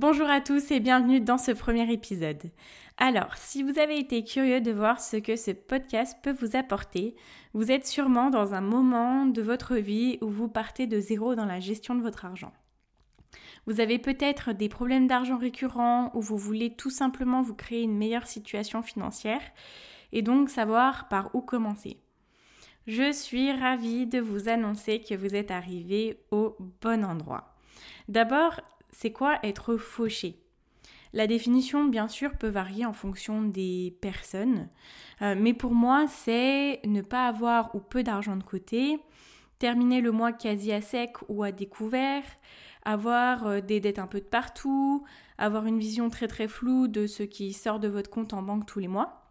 Bonjour à tous et bienvenue dans ce premier épisode. Alors, si vous avez été curieux de voir ce que ce podcast peut vous apporter, vous êtes sûrement dans un moment de votre vie où vous partez de zéro dans la gestion de votre argent. Vous avez peut-être des problèmes d'argent récurrents ou vous voulez tout simplement vous créer une meilleure situation financière et donc savoir par où commencer. Je suis ravie de vous annoncer que vous êtes arrivé au bon endroit. D'abord, c'est quoi être fauché? La définition, bien sûr, peut varier en fonction des personnes, euh, mais pour moi, c'est ne pas avoir ou peu d'argent de côté, terminer le mois quasi à sec ou à découvert, avoir euh, des dettes un peu de partout, avoir une vision très très floue de ce qui sort de votre compte en banque tous les mois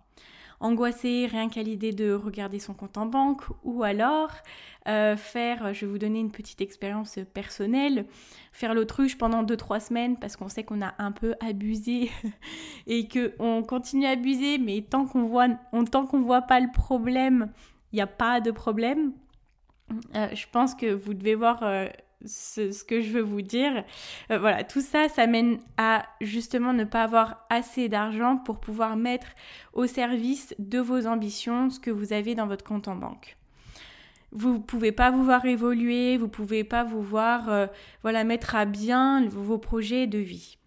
angoissé rien qu'à l'idée de regarder son compte en banque ou alors euh, faire, je vais vous donner une petite expérience personnelle, faire l'autruche pendant 2-3 semaines parce qu'on sait qu'on a un peu abusé et qu'on continue à abuser mais tant qu'on voit, tant qu'on voit pas le problème, il n'y a pas de problème. Euh, je pense que vous devez voir euh, ce, que je veux vous dire. Euh, voilà, tout ça, ça mène à justement ne pas avoir assez d'argent pour pouvoir mettre au service de vos ambitions ce que vous avez dans votre compte en banque. Vous ne pouvez pas vous voir évoluer, vous ne pouvez pas vous voir euh, voilà, mettre à bien vos projets de vie.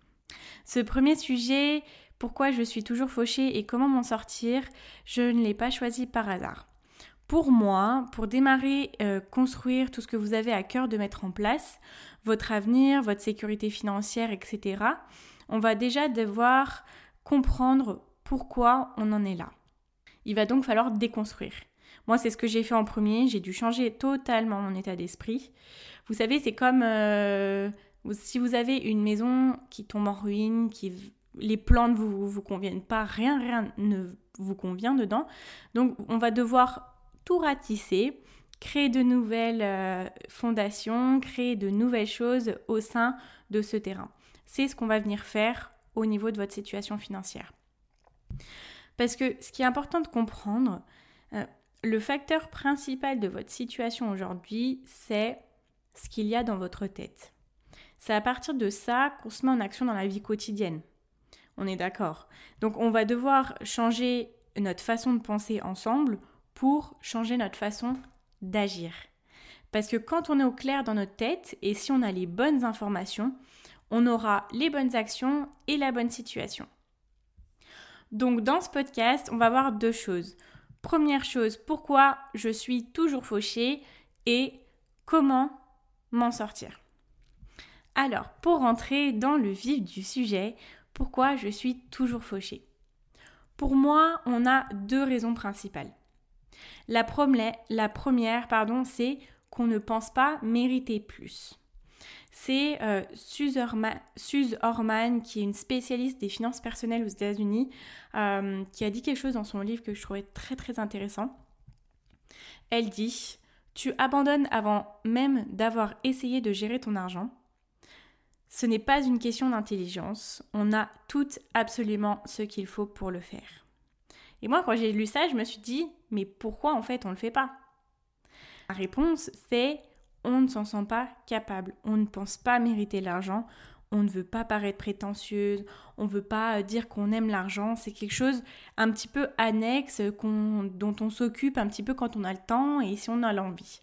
Ce premier sujet, pourquoi je suis toujours fauchée et comment m'en sortir, je ne l'ai pas choisi par hasard pour moi, pour démarrer, euh, construire tout ce que vous avez à cœur de mettre en place, votre avenir, votre sécurité financière, etc., on va déjà devoir comprendre pourquoi on en est là. Il va donc falloir déconstruire. Moi, c'est ce que j'ai fait en premier. J'ai dû changer totalement mon état d'esprit. Vous savez, c'est comme euh, si vous avez une maison qui tombe en ruine, qui les plans ne vous, vous conviennent pas, rien, rien ne vous convient dedans. Donc, on va devoir tout ratisser, créer de nouvelles euh, fondations, créer de nouvelles choses au sein de ce terrain. C'est ce qu'on va venir faire au niveau de votre situation financière. Parce que ce qui est important de comprendre, euh, le facteur principal de votre situation aujourd'hui, c'est ce qu'il y a dans votre tête. C'est à partir de ça qu'on se met en action dans la vie quotidienne. On est d'accord. Donc on va devoir changer notre façon de penser ensemble pour changer notre façon d'agir. Parce que quand on est au clair dans notre tête et si on a les bonnes informations, on aura les bonnes actions et la bonne situation. Donc dans ce podcast, on va voir deux choses. Première chose, pourquoi je suis toujours fauchée et comment m'en sortir. Alors, pour rentrer dans le vif du sujet, pourquoi je suis toujours fauchée? Pour moi, on a deux raisons principales. La, première, pardon, c'est qu'on ne pense pas mériter plus. C'est euh, Suze, Orman, qui est une spécialiste des finances personnelles aux États-Unis, euh, qui a dit quelque chose dans son livre que je trouvais très très intéressant. Elle dit Tu abandonnes avant même d'avoir essayé de gérer ton argent. Ce n'est pas une question d'intelligence, on a toutes absolument ce qu'il faut pour le faire. Et moi, quand j'ai lu ça, je me suis dit, mais pourquoi en fait on ne le fait pas? La réponse, c'est on ne s'en sent pas capable, on ne pense pas mériter l'argent, on ne veut pas paraître prétentieuse, on ne veut pas dire qu'on aime l'argent, c'est quelque chose un petit peu annexe dont on s'occupe un petit peu quand on a le temps et si on a l'envie.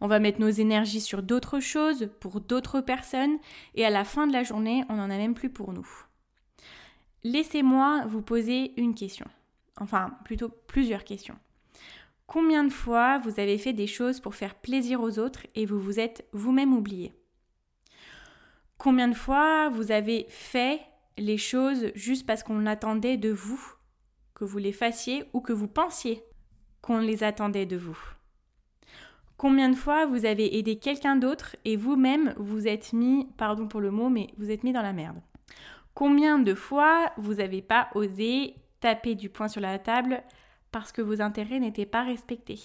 On va mettre nos énergies sur d'autres choses, pour d'autres personnes, et à la fin de la journée, on n'en a même plus pour nous. Laissez-moi vous poser une question enfin plutôt plusieurs questions. Combien de fois vous avez fait des choses pour faire plaisir aux autres et vous vous êtes vous-même oublié? Combien de fois vous avez fait les choses juste parce qu'on attendait de vous que vous les fassiez ou que vous pensiez qu'on les attendait de vous? Combien de fois vous avez aidé quelqu'un d'autre et vous-même vous êtes mis, pardon pour le mot, mais vous êtes mis dans la merde? Combien de fois vous n'avez pas osé taper du poing sur la table parce que vos intérêts n'étaient pas respectés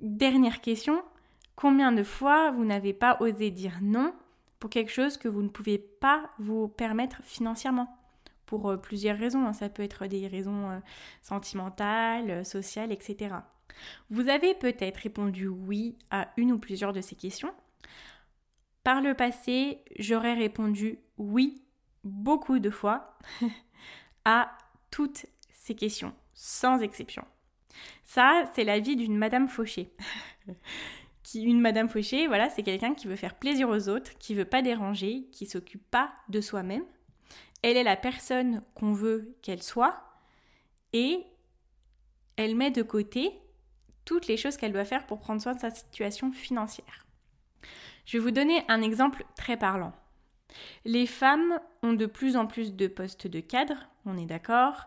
Dernière question, combien de fois vous n'avez pas osé dire non pour quelque chose que vous ne pouvez pas vous permettre financièrement? Pour euh, plusieurs raisons. Hein. Ça peut être des raisons euh, sentimentales, euh, sociales, etc. Vous avez peut-être répondu oui à une ou plusieurs de ces questions. Par le passé, j'aurais répondu oui beaucoup de fois à toutes ces questions, sans exception. Ça, c'est la vie d'une Madame Fauché. qui, une Madame Fauché, voilà, c'est quelqu'un qui veut faire plaisir aux autres, qui veut pas déranger, qui s'occupe pas de soi-même. Elle est la personne qu'on veut qu'elle soit et elle met de côté toutes les choses qu'elle doit faire pour prendre soin de sa situation financière. Je vais vous donner un exemple très parlant. Les femmes ont de plus en plus de postes de cadre, on est d'accord.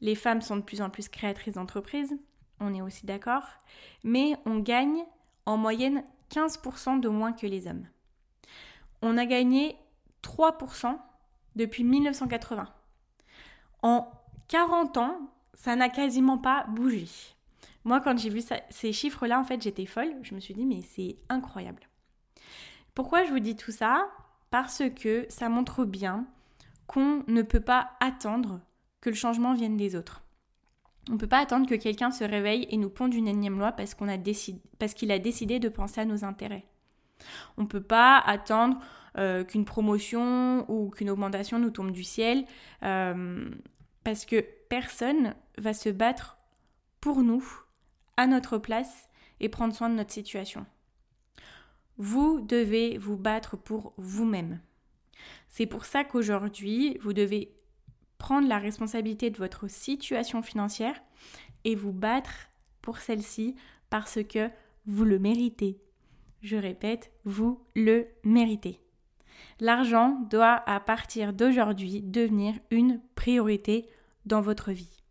Les femmes sont de plus en plus créatrices d'entreprises, on est aussi d'accord. Mais on gagne en moyenne 15% de moins que les hommes. On a gagné 3% depuis 1980. En 40 ans, ça n'a quasiment pas bougé. Moi, quand j'ai vu ces chiffres-là, en fait, j'étais folle. Je me suis dit, mais c'est incroyable. Pourquoi je vous dis tout ça? Parce que ça montre bien qu'on ne peut pas attendre que le changement vienne des autres. On ne peut pas attendre que quelqu'un se réveille et nous ponde une énième loi parce qu'il a décidé de penser à nos intérêts. On ne peut pas attendre euh, qu'une promotion ou qu'une augmentation nous tombe du ciel euh, parce que personne va se battre pour nous à notre place et prendre soin de notre situation. Vous devez vous battre pour vous-même. C'est pour ça qu'aujourd'hui, vous devez prendre la responsabilité de votre situation financière et vous battre pour celle-ci parce que vous le méritez. Je répète, vous le méritez. L'argent doit à partir d'aujourd'hui devenir une priorité dans votre vie.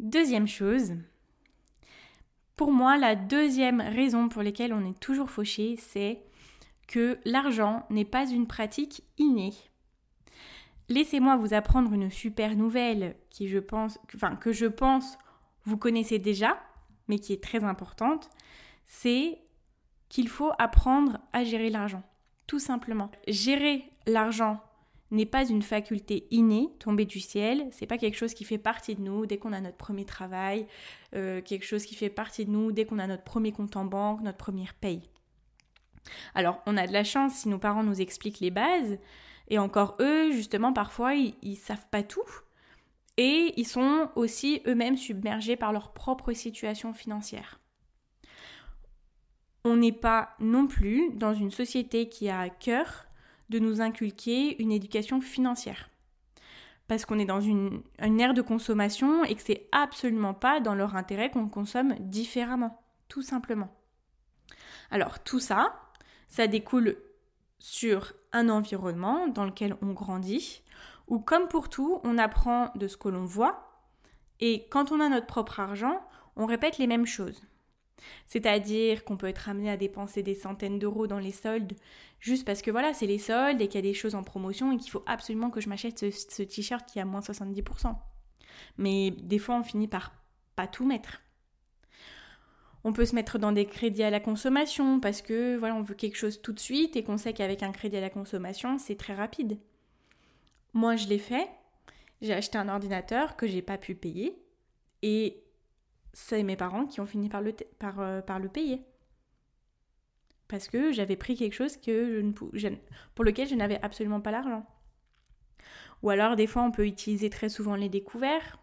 Deuxième chose, pour moi, la deuxième raison pour laquelle on est toujours fauché, c'est que l'argent n'est pas une pratique innée. Laissez-moi vous apprendre une super nouvelle qui je pense, que je pense vous connaissez déjà, mais qui est très importante, c'est qu'il faut apprendre à gérer l'argent, tout simplement. Gérer l'argent n'est pas une faculté innée, tombée du ciel, c'est pas quelque chose qui fait partie de nous dès qu'on a notre premier travail, euh, quelque chose qui fait partie de nous dès qu'on a notre premier compte en banque, notre première paye. Alors, on a de la chance si nos parents nous expliquent les bases, et encore eux, justement, parfois, ils, ils savent pas tout, et ils sont aussi eux-mêmes submergés par leur propre situation financière. On n'est pas non plus dans une société qui a à cœur de nous inculquer une éducation financière. Parce qu'on est dans une, ère de consommation et que c'est absolument pas dans leur intérêt qu'on consomme différemment, tout simplement. Alors tout ça, ça découle sur un environnement dans lequel on grandit, où comme pour tout, on apprend de ce que l'on voit, et quand on a notre propre argent, on répète les mêmes choses. C'est-à-dire qu'on peut être amené à dépenser des centaines d'euros dans les soldes juste parce que voilà, c'est les soldes et qu'il y a des choses en promotion et qu'il faut absolument que je m'achète ce, t-shirt qui a moins 70%. Mais des fois, on finit par pas tout mettre. On peut se mettre dans des crédits à la consommation parce que voilà, on veut quelque chose tout de suite et qu'on sait qu'avec un crédit à la consommation, c'est très rapide. Moi, je l'ai fait. J'ai acheté un ordinateur que j'ai pas pu payer et c'est mes parents qui ont fini par le, par, euh, payer. Parce que j'avais pris quelque chose que je ne, pour lequel je n'avais absolument pas l'argent. Ou alors, des fois, on peut utiliser très souvent les découverts.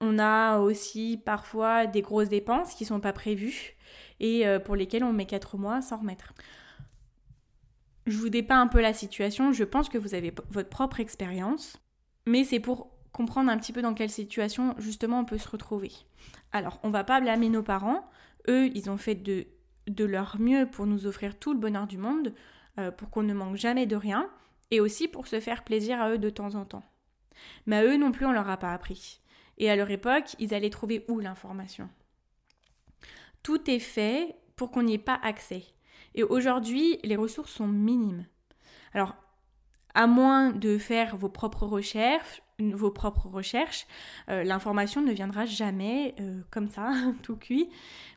On a aussi parfois des grosses dépenses qui ne sont pas prévues et euh, pour lesquelles on met 4 mois sans remettre. Je vous dépeins un peu la situation, je pense que vous avez votre propre expérience, mais c'est pour comprendre un petit peu dans quelle situation justement on peut se retrouver. Alors, on va pas blâmer nos parents. Eux, ils ont fait de, de leur mieux pour nous offrir tout le bonheur du monde, euh, pour qu'on ne manque jamais de rien, et aussi pour se faire plaisir à eux de temps en temps. Mais à eux non plus, on leur a pas appris. Et à leur époque, ils allaient trouver où l'information? Tout est fait pour qu'on n'y ait pas accès. Et aujourd'hui, les ressources sont minimes. Alors, à moins de faire vos propres recherches, vos propres recherches, euh, l'information ne viendra jamais euh, comme ça, tout cuit,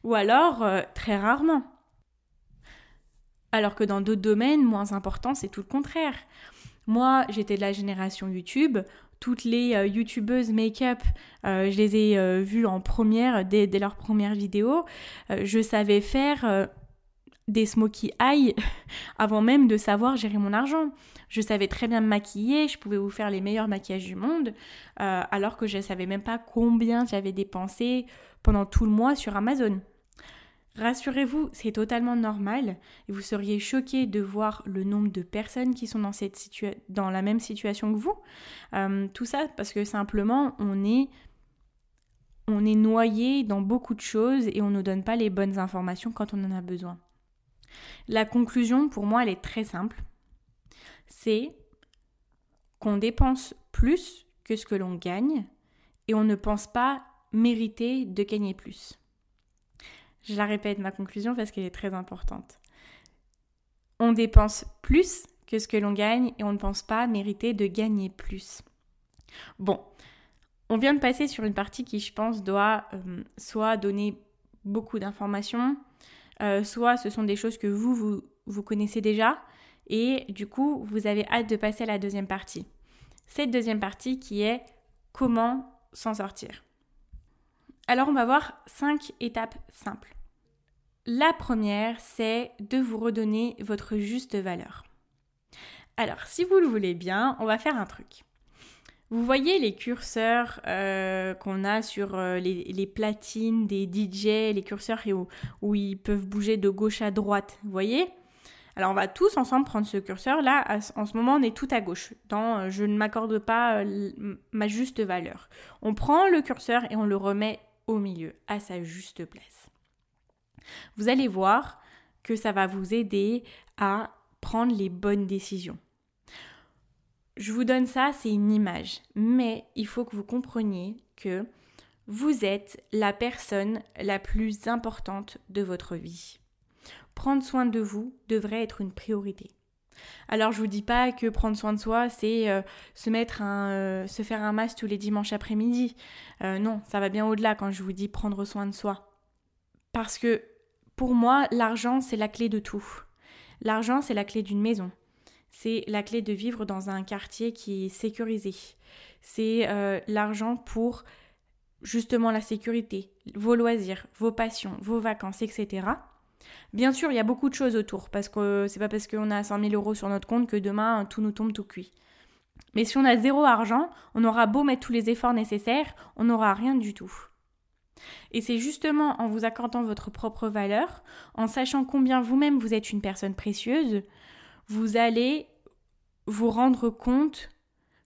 ou alors euh, très rarement. Alors que dans d'autres domaines moins importants, c'est tout le contraire. Moi, j'étais de la génération YouTube. Toutes les youtubeuses make-up, je les ai vues en première dès, dès leurs premières vidéos. je savais faire des smoky eyes avant même de savoir gérer mon argent. Je savais très bien me maquiller, je pouvais vous faire les meilleurs maquillages du monde, euh, alors que je ne savais même pas combien j'avais dépensé pendant tout le mois sur Amazon. Rassurez-vous, c'est totalement normal et vous seriez choqué de voir le nombre de personnes qui sont dans, cette la même situation que vous. Euh, tout ça parce que simplement on est on est noyé dans beaucoup de choses et on ne donne pas les bonnes informations quand on en a besoin. La conclusion, pour moi, elle est très simple. C'est qu'on dépense plus que ce que l'on gagne et on ne pense pas mériter de gagner plus. Je la répète, ma conclusion, parce qu'elle est très importante. On dépense plus que ce que l'on gagne et on ne pense pas mériter de gagner plus. Bon, on vient de passer sur une partie qui, je pense, doit euh, soit donner beaucoup d'informations, euh, soit ce sont des choses que vous, vous, connaissez déjà, et du coup, vous avez hâte de passer à la deuxième partie. Cette deuxième partie qui est comment s'en sortir. Alors, on va voir cinq étapes simples. La première, c'est de vous redonner votre juste valeur. Alors, si vous le voulez bien, on va faire un truc. Vous voyez les curseurs euh, qu'on a sur euh, les, platines des DJ, les curseurs où, ils peuvent bouger de gauche à droite, vous voyez? Alors on va tous ensemble prendre ce curseur. Là, en ce moment, on est tout à gauche, dans euh, je ne m'accorde pas ma juste valeur. On prend le curseur et on le remet au milieu, à sa juste place. Vous allez voir que ça va vous aider à prendre les bonnes décisions. Je vous donne ça, c'est une image, mais il faut que vous compreniez que vous êtes la personne la plus importante de votre vie. Prendre soin de vous devrait être une priorité. Alors je vous dis pas que prendre soin de soi c'est euh, se mettre un euh, se faire un masque tous les dimanches après-midi. Euh, non, ça va bien au-delà quand je vous dis prendre soin de soi. Parce que pour moi, l'argent c'est la clé de tout. L'argent c'est la clé d'une maison c'est la clé de vivre dans un quartier qui est sécurisé. C'est euh, l'argent pour justement la sécurité, vos loisirs, vos passions, vos vacances, etc. Bien sûr, il y a beaucoup de choses autour, parce que c'est pas parce qu'on a 100 000 euros sur notre compte que demain tout nous tombe tout cuit. Mais si on a zéro argent, on aura beau mettre tous les efforts nécessaires, on n'aura rien du tout. Et c'est justement en vous accordant votre propre valeur, en sachant combien vous-même vous êtes une personne précieuse, vous allez vous rendre compte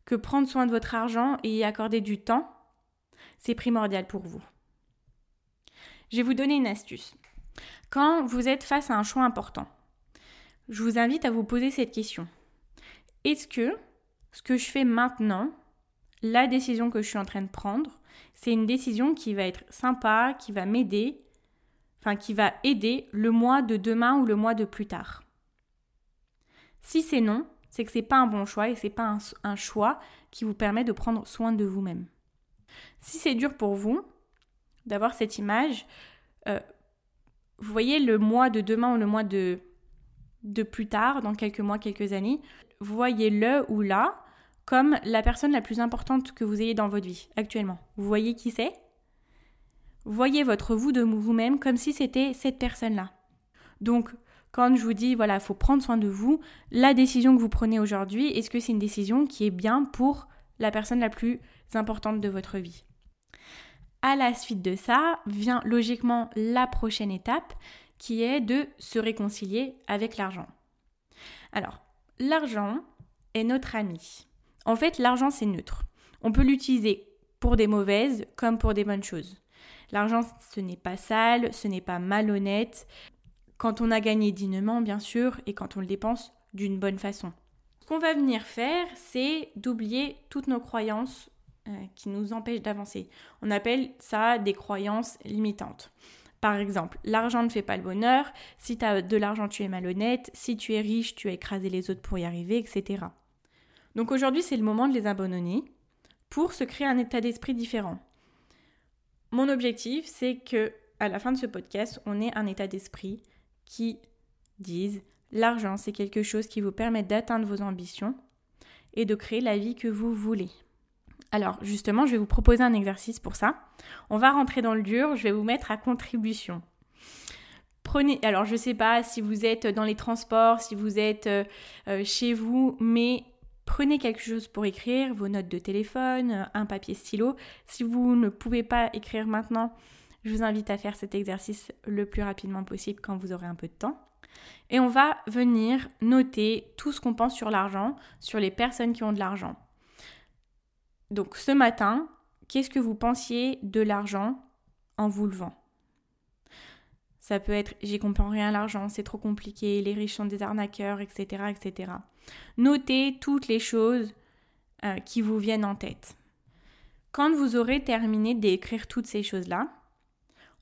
que prendre soin de votre argent et y accorder du temps, c'est primordial pour vous. Je vais vous donner une astuce. Quand vous êtes face à un choix important, je vous invite à vous poser cette question. Est-ce que ce que je fais maintenant, la décision que je suis en train de prendre, c'est une décision qui va être sympa, qui va m'aider, enfin qui va aider le mois de demain ou le mois de plus tard? Si c'est non, c'est que c'est pas un bon choix et c'est pas un, choix qui vous permet de prendre soin de vous-même. Si c'est dur pour vous d'avoir cette image, euh, vous voyez le mois de demain ou le mois de, de plus tard, dans quelques mois, quelques années, vous voyez le ou là comme la personne la plus importante que vous ayez dans votre vie actuellement. Vous voyez qui c'est? Voyez votre vous de vous-même comme si c'était cette personne-là. Donc, quand je vous dis, voilà, il faut prendre soin de vous, la décision que vous prenez aujourd'hui, est-ce que c'est une décision qui est bien pour la personne la plus importante de votre vie? À la suite de ça, vient logiquement la prochaine étape qui est de se réconcilier avec l'argent. Alors, l'argent est notre ami. En fait, l'argent, c'est neutre. On peut l'utiliser pour des mauvaises comme pour des bonnes choses. L'argent, ce n'est pas sale, ce n'est pas malhonnête, quand on a gagné dignement, bien sûr, et quand on le dépense d'une bonne façon. Ce qu'on va venir faire, c'est d'oublier toutes nos croyances euh, qui nous empêchent d'avancer. On appelle ça des croyances limitantes. Par exemple, l'argent ne fait pas le bonheur, si tu as de l'argent tu es malhonnête, si tu es riche tu as écrasé les autres pour y arriver, etc. Donc aujourd'hui c'est le moment de les abandonner pour se créer un état d'esprit différent. Mon objectif c'est que à la fin de ce podcast on ait un état d'esprit qui dise l'argent c'est quelque chose qui vous permet d'atteindre vos ambitions et de créer la vie que vous voulez. Alors justement, je vais vous proposer un exercice pour ça. On va rentrer dans le dur, je vais vous mettre à contribution. Prenez, alors je ne sais pas si vous êtes dans les transports, si vous êtes euh, euh, chez vous, mais prenez quelque chose pour écrire, vos notes de téléphone, un papier stylo. Si vous ne pouvez pas écrire maintenant, je vous invite à faire cet exercice le plus rapidement possible quand vous aurez un peu de temps. Et on va venir noter tout ce qu'on pense sur l'argent, sur les personnes qui ont de l'argent. Donc ce matin, qu'est-ce que vous pensiez de l'argent en vous levant? Ça peut être j'y comprends rien à l'argent, c'est trop compliqué, les riches sont des arnaqueurs, etc. etc. Notez toutes les choses euh, qui vous viennent en tête. Quand vous aurez terminé d'écrire toutes ces choses-là,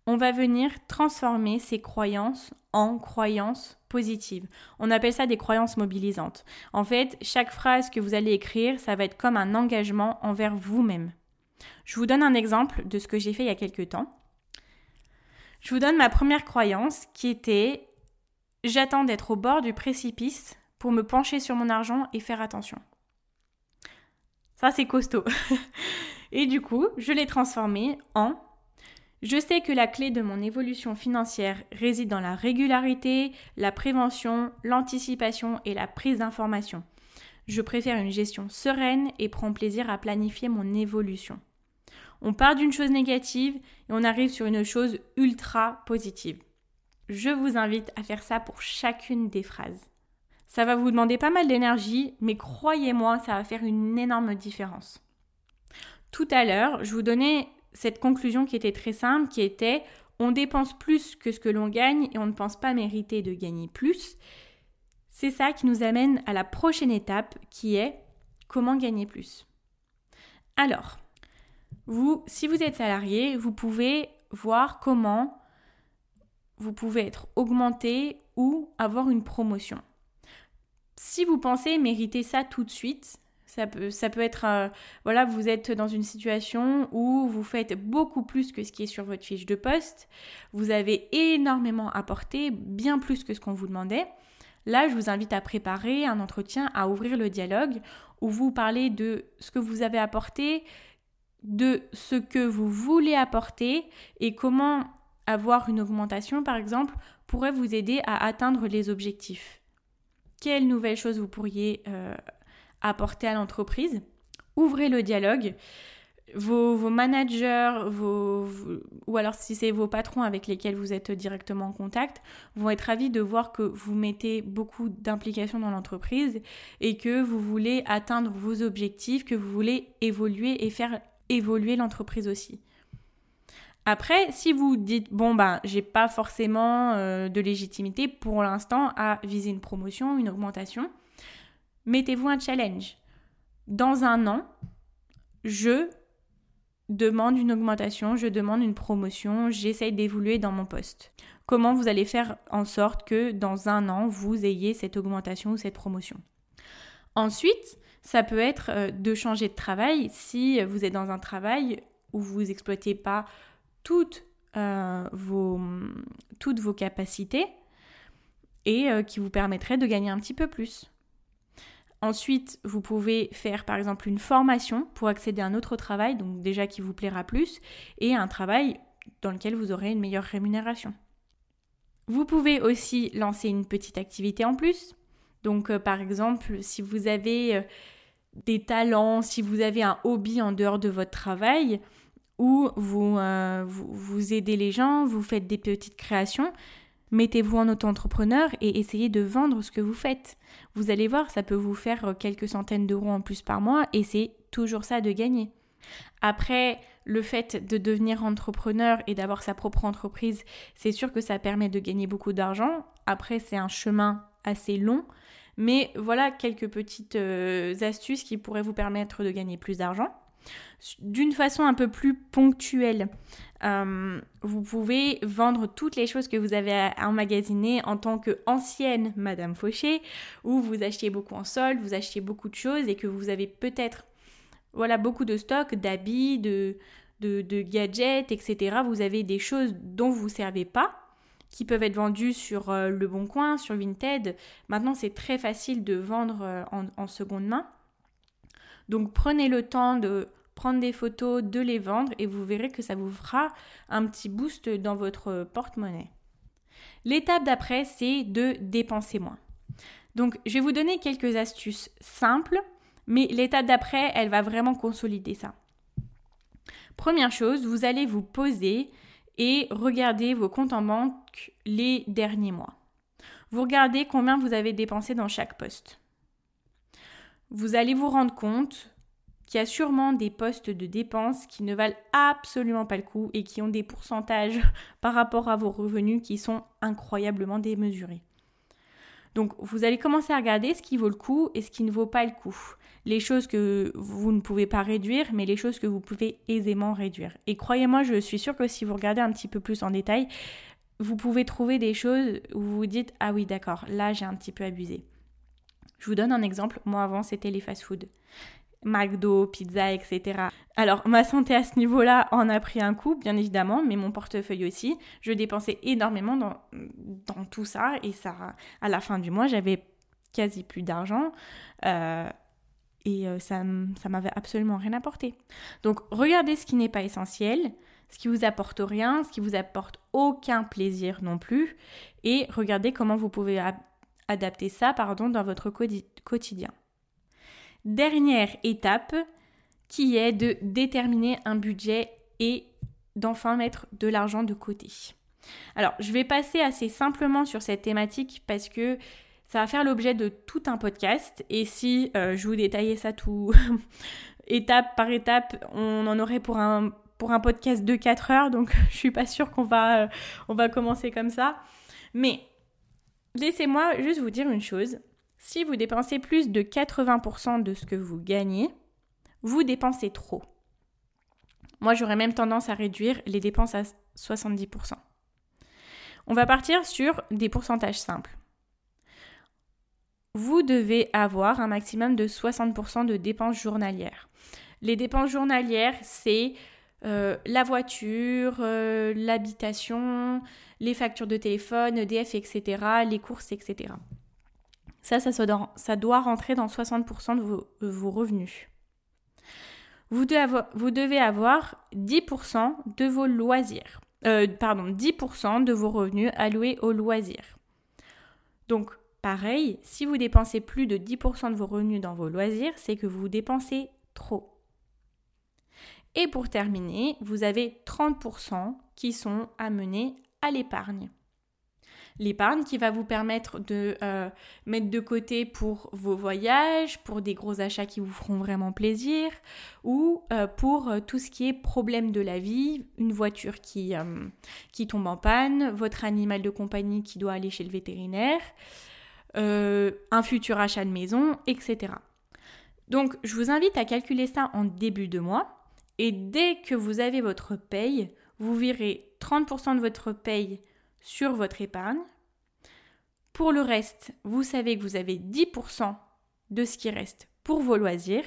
on va venir transformer ces croyances en croyances positives. On appelle ça des croyances mobilisantes. En fait, chaque phrase que vous allez écrire, ça va être comme un engagement envers vous-même. Je vous donne un exemple de ce que j'ai fait il y a quelques temps. Je vous donne ma première croyance qui était j'attends d'être au bord du précipice pour me pencher sur mon argent et faire attention. Ça, c'est costaud. et du coup, je l'ai transformé en je sais que la clé de mon évolution financière réside dans la régularité, la prévention, l'anticipation et la prise d'information. Je préfère une gestion sereine et prends plaisir à planifier mon évolution. On part d'une chose négative et on arrive sur une chose ultra positive. Je vous invite à faire ça pour chacune des phrases. Ça va vous demander pas mal d'énergie, mais croyez-moi, ça va faire une énorme différence. Tout à l'heure, je vous donnais cette conclusion qui était très simple, qui était on dépense plus que ce que l'on gagne et on ne pense pas mériter de gagner plus. C'est ça qui nous amène à la prochaine étape qui est comment gagner plus. Alors, vous, si vous êtes salarié, vous pouvez voir comment vous pouvez être augmenté ou avoir une promotion. Si vous pensez mériter ça tout de suite, ça peut, être, euh, voilà, vous êtes dans une situation où vous faites beaucoup plus que ce qui est sur votre fiche de poste. Vous avez énormément apporté, bien plus que ce qu'on vous demandait. Là, je vous invite à préparer un entretien, à ouvrir le dialogue, où vous parlez de ce que vous avez apporté, de ce que vous voulez apporter et comment avoir une augmentation, par exemple, pourrait vous aider à atteindre les objectifs. Quelles nouvelles choses vous pourriez euh, apporter à l'entreprise. Ouvrez le dialogue. Vos, managers, vos, ou alors si c'est vos patrons avec lesquels vous êtes directement en contact, vont être ravis de voir que vous mettez beaucoup d'implication dans l'entreprise et que vous voulez atteindre vos objectifs, que vous voulez évoluer et faire évoluer l'entreprise aussi. Après, si vous dites bon ben j'ai pas forcément euh, de légitimité pour l'instant à viser une promotion, une augmentation, mettez-vous un challenge. Dans un an, je demande une augmentation, je demande une promotion, j'essaye d'évoluer dans mon poste. Comment vous allez faire en sorte que dans un an, vous ayez cette augmentation ou cette promotion? Ensuite, ça peut être euh, de changer de travail si vous êtes dans un travail où vous n'exploitez pas toutes, euh, vos, toutes vos capacités et euh, qui vous permettrait de gagner un petit peu plus. Ensuite, vous pouvez faire par exemple une formation pour accéder à un autre travail, donc déjà qui vous plaira plus, et un travail dans lequel vous aurez une meilleure rémunération. Vous pouvez aussi lancer une petite activité en plus. Donc euh, par exemple, si vous avez euh, des talents, si vous avez un hobby en dehors de votre travail, ou vous, euh, vous, vous aidez les gens, vous faites des petites créations, mettez-vous en auto-entrepreneur et essayez de vendre ce que vous faites. Vous allez voir, ça peut vous faire euh, quelques centaines d'euros en plus par mois et c'est toujours ça de gagner. Après, le fait de devenir entrepreneur et d'avoir sa propre entreprise, c'est sûr que ça permet de gagner beaucoup d'argent. Après, c'est un chemin assez long, mais voilà quelques petites euh, astuces qui pourraient vous permettre de gagner plus d'argent. D'une façon un peu plus ponctuelle. Euh, vous pouvez vendre toutes les choses que vous avez emmagasinées en tant qu'ancienne Madame Fauché, ou vous achetez beaucoup en solde, vous achetez beaucoup de choses et que vous avez peut-être voilà, beaucoup de stocks, d'habits, de, de, gadgets, etc. Vous avez des choses dont vous ne servez pas qui peuvent être vendues sur euh, Le Bon Coin, sur Vinted. Maintenant, c'est très facile de vendre euh, en seconde main. Donc prenez le temps de prendre des photos, de les vendre et vous verrez que ça vous fera un petit boost dans votre porte-monnaie. L'étape d'après, c'est de dépenser moins. Donc je vais vous donner quelques astuces simples, mais l'étape d'après, elle va vraiment consolider ça. Première chose, vous allez vous poser et regarder vos comptes en banque les derniers mois. Vous regardez combien vous avez dépensé dans chaque poste vous allez vous rendre compte qu'il y a sûrement des postes de dépenses qui ne valent absolument pas le coup et qui ont des pourcentages par rapport à vos revenus qui sont incroyablement démesurés. Donc vous allez commencer à regarder ce qui vaut le coup et ce qui ne vaut pas le coup. Les choses que vous ne pouvez pas réduire, mais les choses que vous pouvez aisément réduire. Et croyez-moi, je suis sûre que si vous regardez un petit peu plus en détail, vous pouvez trouver des choses où vous vous dites Ah oui, d'accord, là j'ai un petit peu abusé. Je vous donne un exemple. Moi, avant, c'était les fast-food. McDo, pizza, etc. Alors, ma santé à ce niveau-là en a pris un coup, bien évidemment, mais mon portefeuille aussi. Je dépensais énormément dans, dans tout ça et ça, à la fin du mois, j'avais quasi plus d'argent. Euh, et euh, ça, ça m'avait absolument rien apporté. Donc, regardez ce qui n'est pas essentiel, ce qui vous apporte rien, ce qui vous apporte aucun plaisir non plus, et regardez comment vous pouvez adapter ça pardon, dans votre quotidien. Dernière étape qui est de déterminer un budget et d'enfin mettre de l'argent de côté. Alors, je vais passer assez simplement sur cette thématique parce que ça va faire l'objet de tout un podcast et si euh, je vous détaillais ça tout étape par étape, on en aurait pour un, podcast de 4 heures, donc je suis pas sûre qu'on va, euh, va commencer comme ça. Mais Laissez-moi juste vous dire une chose. Si vous dépensez plus de 80% de ce que vous gagnez, vous dépensez trop. Moi, j'aurais même tendance à réduire les dépenses à 70%. On va partir sur des pourcentages simples. Vous devez avoir un maximum de 60% de dépenses journalières. Les dépenses journalières, c'est euh, la voiture, euh, l'habitation, les factures de téléphone, EDF, etc., les courses, etc. Ça, ça, doit rentrer dans 60% de vos, revenus. Vous devez, avoir, 10% de vos loisirs. Euh, pardon, 10% de vos revenus alloués aux loisirs. Donc, pareil, si vous dépensez plus de 10% de vos revenus dans vos loisirs, c'est que vous dépensez trop. Et pour terminer, vous avez 30% qui sont amenés à l'épargne. L'épargne qui va vous permettre de euh, mettre de côté pour vos voyages, pour des gros achats qui vous feront vraiment plaisir, ou euh, pour euh, tout ce qui est problème de la vie, une voiture qui, qui tombe en panne, votre animal de compagnie qui doit aller chez le vétérinaire, un futur achat de maison, etc. Donc je vous invite à calculer ça en début de mois et dès que vous avez votre paye, vous virez 30% de votre paye sur votre épargne. Pour le reste, vous savez que vous avez 10% de ce qui reste pour vos loisirs.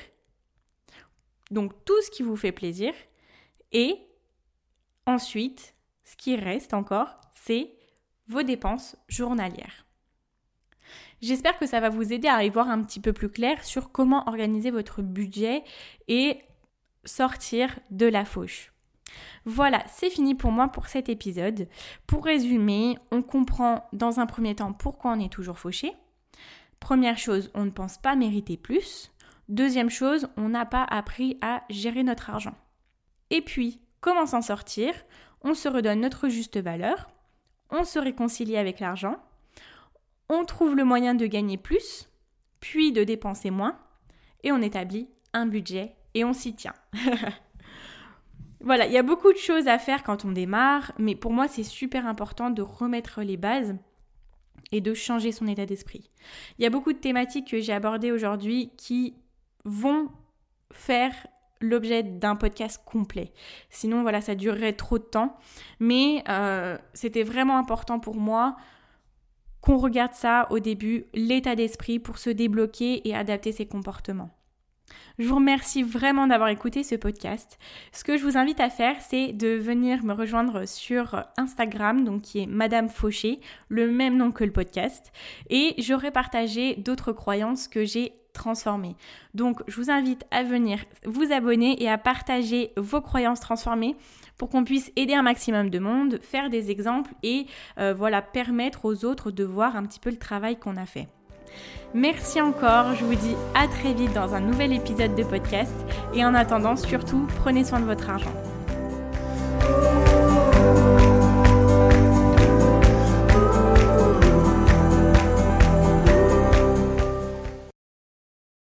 Donc tout ce qui vous fait plaisir. Et ensuite, ce qui reste encore, c'est vos dépenses journalières. J'espère que ça va vous aider à y voir un petit peu plus clair sur comment organiser votre budget et sortir de la fauche. Voilà, c'est fini pour moi pour cet épisode. Pour résumer, on comprend dans un premier temps pourquoi on est toujours fauché. Première chose, on ne pense pas mériter plus. Deuxième chose, on n'a pas appris à gérer notre argent. Et puis, comment s'en sortir? On se redonne notre juste valeur, on se réconcilie avec l'argent, on trouve le moyen de gagner plus, puis de dépenser moins, et on établit un budget et on s'y tient. voilà, il y a beaucoup de choses à faire quand on démarre, mais pour moi c'est super important de remettre les bases et de changer son état d'esprit. Il y a beaucoup de thématiques que j'ai abordées aujourd'hui qui vont faire l'objet d'un podcast complet. Sinon, voilà, ça durerait trop de temps. Mais euh, c'était vraiment important pour moi qu'on regarde ça au début, l'état d'esprit pour se débloquer et adapter ses comportements. Je vous remercie vraiment d'avoir écouté ce podcast. Ce que je vous invite à faire, c'est de venir me rejoindre sur Instagram, donc qui est Madame Fauché, le même nom que le podcast. Et j'aurai partagé d'autres croyances que j'ai transformées. Donc, je vous invite à venir vous abonner et à partager vos croyances transformées pour qu'on puisse aider un maximum de monde, faire des exemples et euh, voilà permettre aux autres de voir un petit peu le travail qu'on a fait. Merci encore, je vous dis à très vite dans un nouvel épisode de podcast et en attendant surtout prenez soin de votre argent.